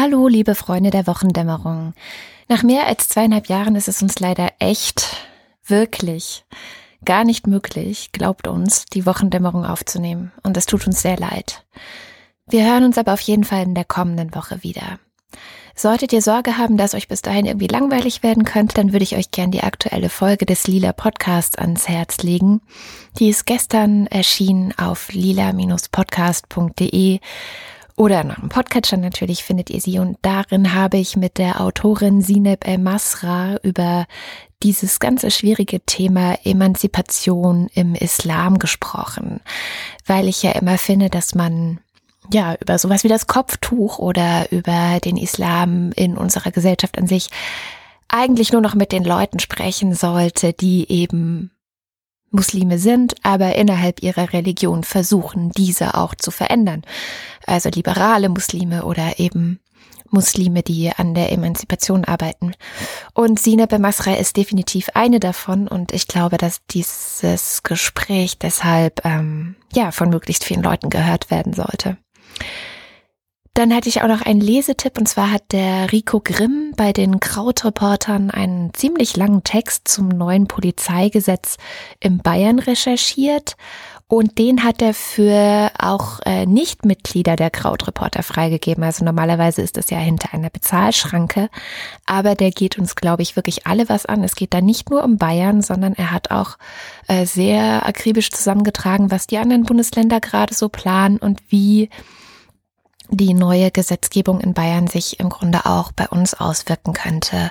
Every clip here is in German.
Hallo, liebe Freunde der Wochendämmerung. Nach mehr als zweieinhalb Jahren ist es uns leider echt, wirklich, gar nicht möglich, glaubt uns, die Wochendämmerung aufzunehmen. Und es tut uns sehr leid. Wir hören uns aber auf jeden Fall in der kommenden Woche wieder. Solltet ihr Sorge haben, dass euch bis dahin irgendwie langweilig werden könnte, dann würde ich euch gern die aktuelle Folge des Lila Podcasts ans Herz legen. Die ist gestern erschienen auf lila-podcast.de oder nach dem Podcatcher natürlich findet ihr sie. Und darin habe ich mit der Autorin Sineb El Masra über dieses ganze schwierige Thema Emanzipation im Islam gesprochen. Weil ich ja immer finde, dass man ja, über sowas wie das Kopftuch oder über den Islam in unserer Gesellschaft an sich eigentlich nur noch mit den Leuten sprechen sollte, die eben Muslime sind, aber innerhalb ihrer Religion versuchen, diese auch zu verändern. Also liberale Muslime oder eben Muslime, die an der Emanzipation arbeiten. Und Sina Bemasra ist definitiv eine davon und ich glaube, dass dieses Gespräch deshalb ähm, ja von möglichst vielen Leuten gehört werden sollte. Dann hatte ich auch noch einen Lesetipp und zwar hat der Rico Grimm bei den Krautreportern einen ziemlich langen Text zum neuen Polizeigesetz in Bayern recherchiert und den hat er für auch äh, Nichtmitglieder der Krautreporter freigegeben. Also normalerweise ist das ja hinter einer Bezahlschranke, aber der geht uns, glaube ich, wirklich alle was an. Es geht da nicht nur um Bayern, sondern er hat auch äh, sehr akribisch zusammengetragen, was die anderen Bundesländer gerade so planen und wie die neue Gesetzgebung in Bayern sich im Grunde auch bei uns auswirken könnte.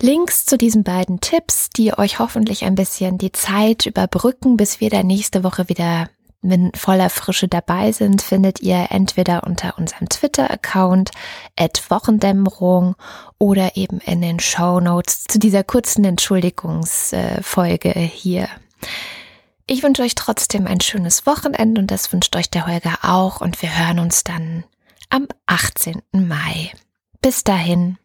Links zu diesen beiden Tipps, die euch hoffentlich ein bisschen die Zeit überbrücken, bis wir da nächste Woche wieder mit voller Frische dabei sind, findet ihr entweder unter unserem Twitter-Account at Wochendämmerung oder eben in den Show Notes zu dieser kurzen Entschuldigungsfolge hier. Ich wünsche euch trotzdem ein schönes Wochenende und das wünscht euch der Holger auch und wir hören uns dann am 18. Mai. Bis dahin.